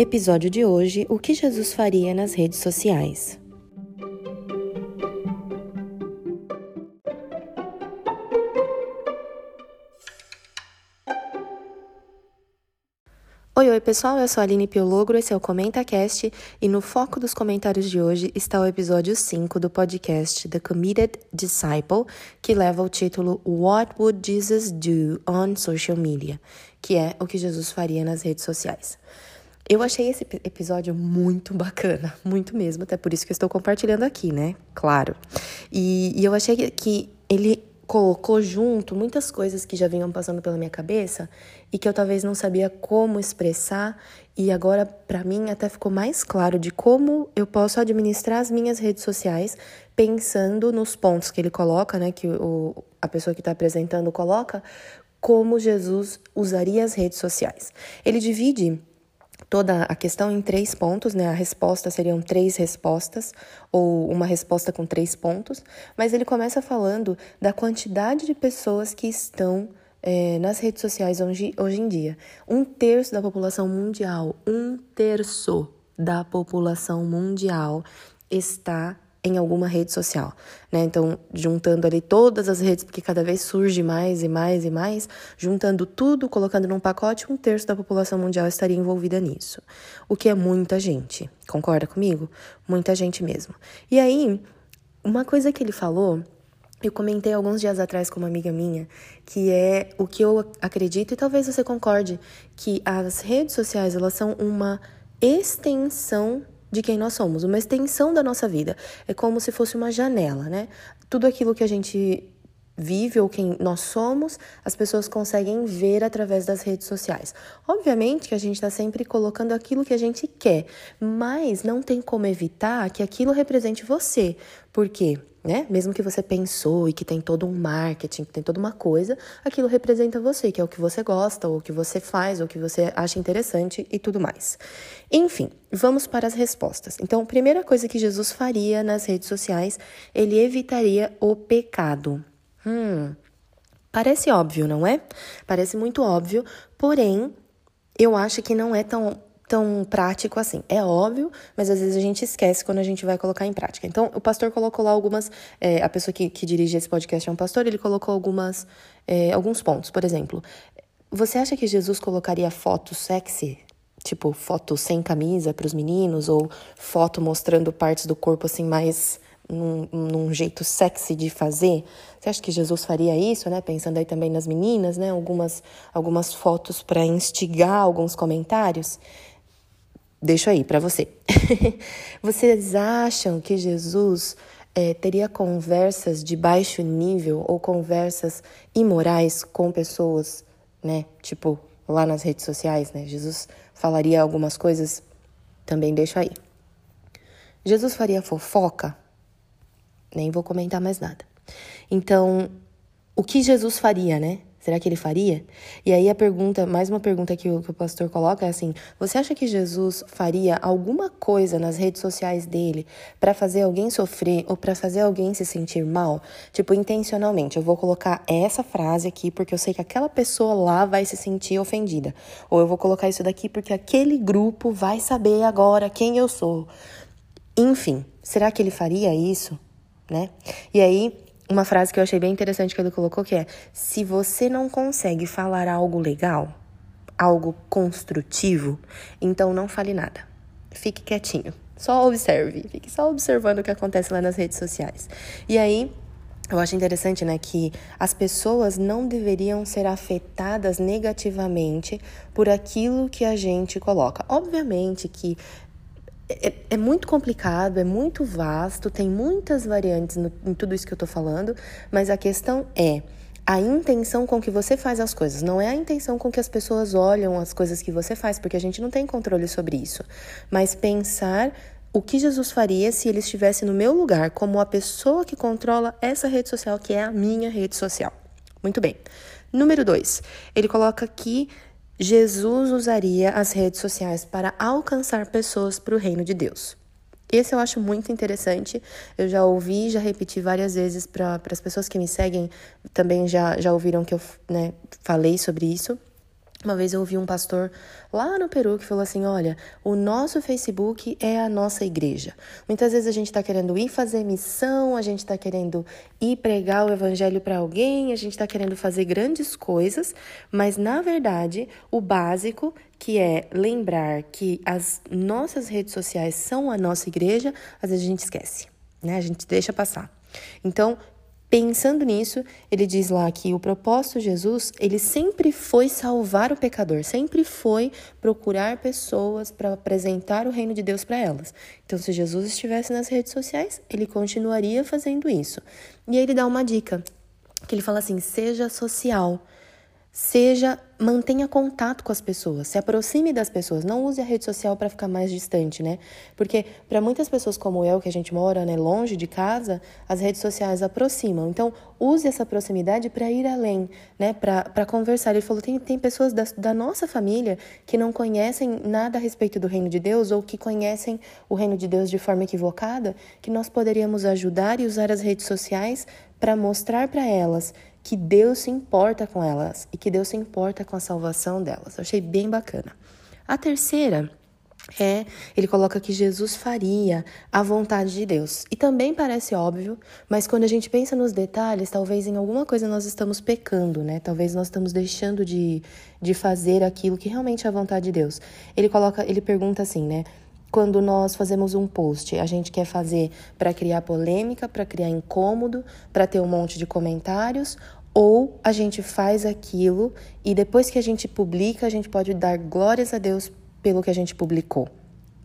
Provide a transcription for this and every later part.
Episódio de hoje: O que Jesus faria nas redes sociais? Oi, oi pessoal, eu sou a Aline Piologro, esse é o ComentaCast e no foco dos comentários de hoje está o episódio 5 do podcast The Committed Disciple, que leva o título What Would Jesus Do on Social Media, que é o que Jesus faria nas redes sociais. Eu achei esse episódio muito bacana, muito mesmo, até por isso que eu estou compartilhando aqui, né? Claro. E, e eu achei que ele colocou junto muitas coisas que já vinham passando pela minha cabeça e que eu talvez não sabia como expressar e agora para mim até ficou mais claro de como eu posso administrar as minhas redes sociais pensando nos pontos que ele coloca, né, que o, a pessoa que está apresentando coloca, como Jesus usaria as redes sociais. Ele divide toda a questão em três pontos, né? A resposta seriam três respostas, ou uma resposta com três pontos, mas ele começa falando da quantidade de pessoas que estão é, nas redes sociais hoje, hoje em dia. Um terço da população mundial, um terço da população mundial está em alguma rede social, né? Então, juntando ali todas as redes, porque cada vez surge mais e mais e mais, juntando tudo, colocando num pacote, um terço da população mundial estaria envolvida nisso. O que é muita gente. Concorda comigo? Muita gente mesmo. E aí, uma coisa que ele falou eu comentei alguns dias atrás com uma amiga minha que é o que eu acredito e talvez você concorde que as redes sociais elas são uma extensão de quem nós somos, uma extensão da nossa vida. É como se fosse uma janela, né? Tudo aquilo que a gente vive ou quem nós somos, as pessoas conseguem ver através das redes sociais. Obviamente que a gente está sempre colocando aquilo que a gente quer, mas não tem como evitar que aquilo represente você. Por quê? Né? Mesmo que você pensou e que tem todo um marketing, que tem toda uma coisa, aquilo representa você, que é o que você gosta, ou o que você faz, ou o que você acha interessante e tudo mais. Enfim, vamos para as respostas. Então, primeira coisa que Jesus faria nas redes sociais, ele evitaria o pecado. Hum, parece óbvio, não é? Parece muito óbvio, porém, eu acho que não é tão tão prático assim. É óbvio, mas às vezes a gente esquece quando a gente vai colocar em prática. Então, o pastor colocou lá algumas. É, a pessoa que, que dirige esse podcast é um pastor, ele colocou algumas, é, alguns pontos. Por exemplo, você acha que Jesus colocaria foto sexy? Tipo, foto sem camisa para os meninos, ou foto mostrando partes do corpo assim mais num, num, jeito sexy de fazer. Você acha que Jesus faria isso, né? Pensando aí também nas meninas, né? Algumas, algumas fotos para instigar alguns comentários. Deixo aí para você. Vocês acham que Jesus é, teria conversas de baixo nível ou conversas imorais com pessoas, né? Tipo, lá nas redes sociais, né? Jesus falaria algumas coisas, também deixo aí. Jesus faria fofoca? Nem vou comentar mais nada. Então, o que Jesus faria, né? Será que ele faria? E aí a pergunta, mais uma pergunta que o, que o pastor coloca é assim: você acha que Jesus faria alguma coisa nas redes sociais dele para fazer alguém sofrer ou para fazer alguém se sentir mal? Tipo, intencionalmente, eu vou colocar essa frase aqui porque eu sei que aquela pessoa lá vai se sentir ofendida. Ou eu vou colocar isso daqui porque aquele grupo vai saber agora quem eu sou. Enfim, será que ele faria isso? Né? E aí, uma frase que eu achei bem interessante que ele colocou que é: se você não consegue falar algo legal, algo construtivo, então não fale nada. Fique quietinho. Só observe, fique só observando o que acontece lá nas redes sociais. E aí, eu acho interessante, né, que as pessoas não deveriam ser afetadas negativamente por aquilo que a gente coloca. Obviamente que é, é, muito complicado, é muito vasto, tem muitas variantes no, em tudo isso que eu tô falando, mas a questão é a intenção com que você faz as coisas, não é a intenção com que as pessoas olham as coisas que você faz, porque a gente não tem controle sobre isso, mas pensar o que Jesus faria se ele estivesse no meu lugar, como a pessoa que controla essa rede social, que é a minha rede social. Muito bem. Número dois, ele coloca aqui Jesus usaria as redes sociais para alcançar pessoas para o reino de Deus. Esse eu acho muito interessante. Eu já ouvi, já repeti várias vezes para as pessoas que me seguem, também já, já ouviram que eu né, falei sobre isso. Uma vez eu ouvi um pastor lá no Peru que falou assim: Olha, o nosso Facebook é a nossa igreja. Muitas vezes a gente está querendo ir fazer missão, a gente está querendo ir pregar o evangelho para alguém, a gente está querendo fazer grandes coisas, mas na verdade o básico, que é lembrar que as nossas redes sociais são a nossa igreja, às vezes a gente esquece, né? A gente deixa passar. Então, Pensando nisso, ele diz lá que o propósito de Jesus, ele sempre foi salvar o pecador, sempre foi procurar pessoas para apresentar o reino de Deus para elas. Então, se Jesus estivesse nas redes sociais, ele continuaria fazendo isso. E aí ele dá uma dica, que ele fala assim: seja social. Seja, mantenha contato com as pessoas, se aproxime das pessoas, não use a rede social para ficar mais distante, né? Porque para muitas pessoas como eu, que a gente mora né, longe de casa, as redes sociais aproximam. Então, use essa proximidade para ir além, né? Para conversar. Ele falou: tem, tem pessoas da, da nossa família que não conhecem nada a respeito do reino de Deus ou que conhecem o reino de Deus de forma equivocada, que nós poderíamos ajudar e usar as redes sociais para mostrar para elas que Deus se importa com elas e que Deus se importa com a salvação delas. Eu achei bem bacana. A terceira é, ele coloca que Jesus faria a vontade de Deus. E também parece óbvio, mas quando a gente pensa nos detalhes, talvez em alguma coisa nós estamos pecando, né? Talvez nós estamos deixando de, de fazer aquilo que realmente é a vontade de Deus. Ele coloca, ele pergunta assim, né? Quando nós fazemos um post, a gente quer fazer para criar polêmica, para criar incômodo, para ter um monte de comentários, ou a gente faz aquilo e depois que a gente publica, a gente pode dar glórias a Deus pelo que a gente publicou,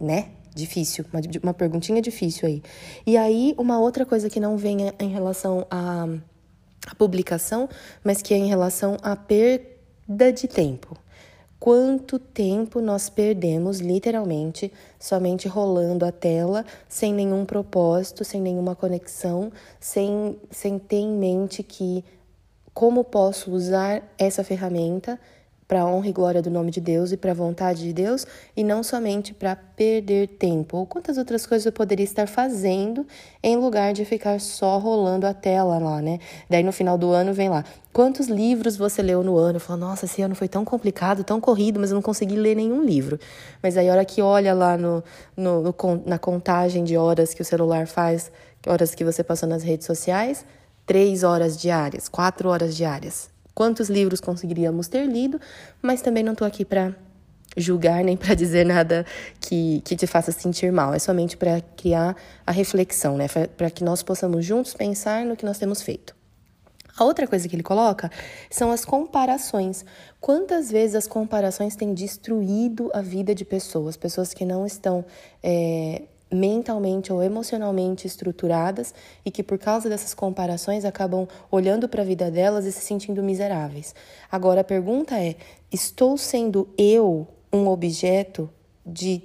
né? Difícil, uma, uma perguntinha difícil aí. E aí, uma outra coisa que não vem em relação à, à publicação, mas que é em relação à perda de tempo. Quanto tempo nós perdemos, literalmente, somente rolando a tela, sem nenhum propósito, sem nenhuma conexão, sem, sem ter em mente que como posso usar essa ferramenta para a honra e glória do nome de Deus e para a vontade de Deus e não somente para perder tempo. Ou quantas outras coisas eu poderia estar fazendo em lugar de ficar só rolando a tela lá, né? Daí no final do ano vem lá. Quantos livros você leu no ano? Eu falo, nossa, esse ano foi tão complicado, tão corrido, mas eu não consegui ler nenhum livro. Mas aí a hora que olha lá no, no, no na contagem de horas que o celular faz, horas que você passou nas redes sociais, três horas diárias, quatro horas diárias. Quantos livros conseguiríamos ter lido, mas também não estou aqui para julgar nem para dizer nada que, que te faça sentir mal. É somente para criar a reflexão, né? Para que nós possamos juntos pensar no que nós temos feito. A outra coisa que ele coloca são as comparações. Quantas vezes as comparações têm destruído a vida de pessoas? Pessoas que não estão é, mentalmente ou emocionalmente estruturadas e que por causa dessas comparações acabam olhando para a vida delas e se sentindo miseráveis. Agora a pergunta é: estou sendo eu um objeto de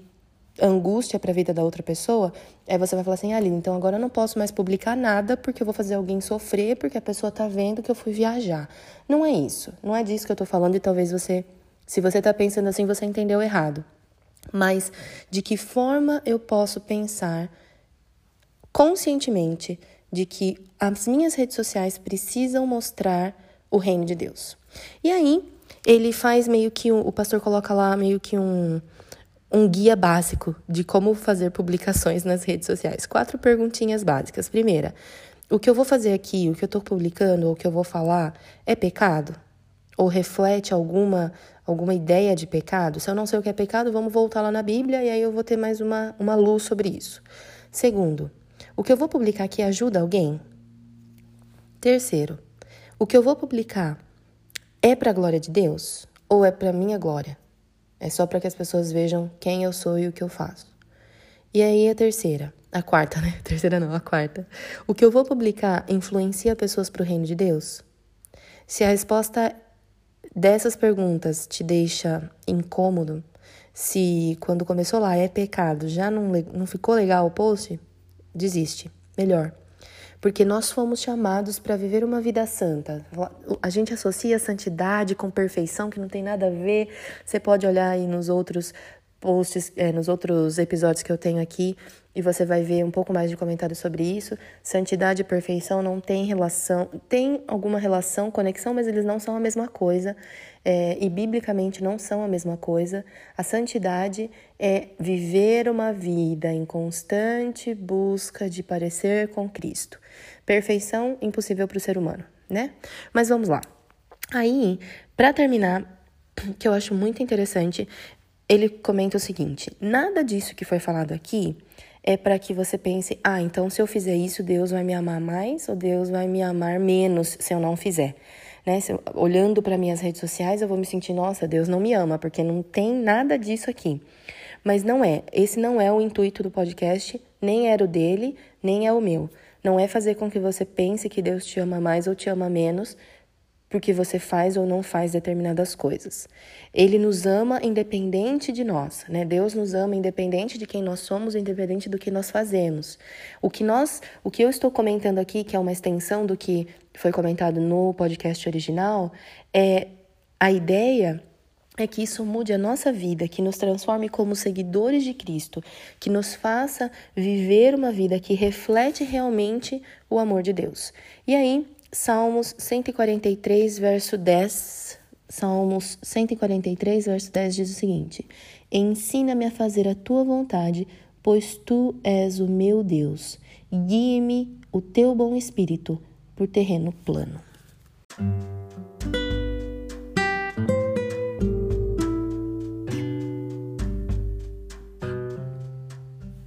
angústia para a vida da outra pessoa? Aí você vai falar assim: "Aline, então agora eu não posso mais publicar nada porque eu vou fazer alguém sofrer porque a pessoa está vendo que eu fui viajar". Não é isso. Não é disso que eu estou falando e talvez você, se você está pensando assim, você entendeu errado mas de que forma eu posso pensar conscientemente de que as minhas redes sociais precisam mostrar o reino de Deus. E aí, ele faz meio que um, o pastor coloca lá meio que um um guia básico de como fazer publicações nas redes sociais. Quatro perguntinhas básicas. Primeira, o que eu vou fazer aqui, o que eu estou publicando, ou o que eu vou falar, é pecado? Ou reflete alguma alguma ideia de pecado, se eu não sei o que é pecado, vamos voltar lá na Bíblia e aí eu vou ter mais uma, uma luz sobre isso. Segundo, o que eu vou publicar aqui ajuda alguém? Terceiro, o que eu vou publicar é para a glória de Deus ou é para minha glória? É só para que as pessoas vejam quem eu sou e o que eu faço. E aí a terceira, a quarta, né? Terceira não, a quarta. O que eu vou publicar influencia pessoas para o reino de Deus? Se a resposta dessas perguntas te deixa incômodo, se quando começou lá é pecado, já não, não ficou legal o post, desiste. Melhor. Porque nós fomos chamados para viver uma vida santa. A gente associa santidade com perfeição, que não tem nada a ver. Você pode olhar aí nos outros posts, é, nos outros episódios que eu tenho aqui, e você vai ver um pouco mais de comentários sobre isso. Santidade e perfeição não tem relação, tem alguma relação, conexão, mas eles não são a mesma coisa. É, e biblicamente não são a mesma coisa. A santidade é viver uma vida em constante busca de parecer com Cristo. Perfeição impossível para o ser humano, né? Mas vamos lá. Aí, para terminar, que eu acho muito interessante, ele comenta o seguinte: nada disso que foi falado aqui é para que você pense, ah, então se eu fizer isso, Deus vai me amar mais ou Deus vai me amar menos se eu não fizer. Né? Eu, olhando para minhas redes sociais, eu vou me sentir, nossa, Deus não me ama, porque não tem nada disso aqui. Mas não é. Esse não é o intuito do podcast, nem era o dele, nem é o meu. Não é fazer com que você pense que Deus te ama mais ou te ama menos, porque você faz ou não faz determinadas coisas. Ele nos ama independente de nós, né? Deus nos ama independente de quem nós somos, independente do que nós fazemos. O que nós, o que eu estou comentando aqui, que é uma extensão do que foi comentado no podcast original, é a ideia é que isso mude a nossa vida, que nos transforme como seguidores de Cristo, que nos faça viver uma vida que reflete realmente o amor de Deus. E aí, Salmos 143, verso 10. Salmos 143, verso 10 diz o seguinte: Ensina-me a fazer a tua vontade, pois tu és o meu Deus. Guie-me o teu bom espírito por terreno plano.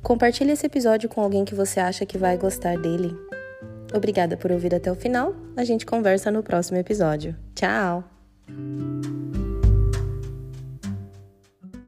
Compartilhe esse episódio com alguém que você acha que vai gostar dele. Obrigada por ouvir até o final. A gente conversa no próximo episódio. Tchau!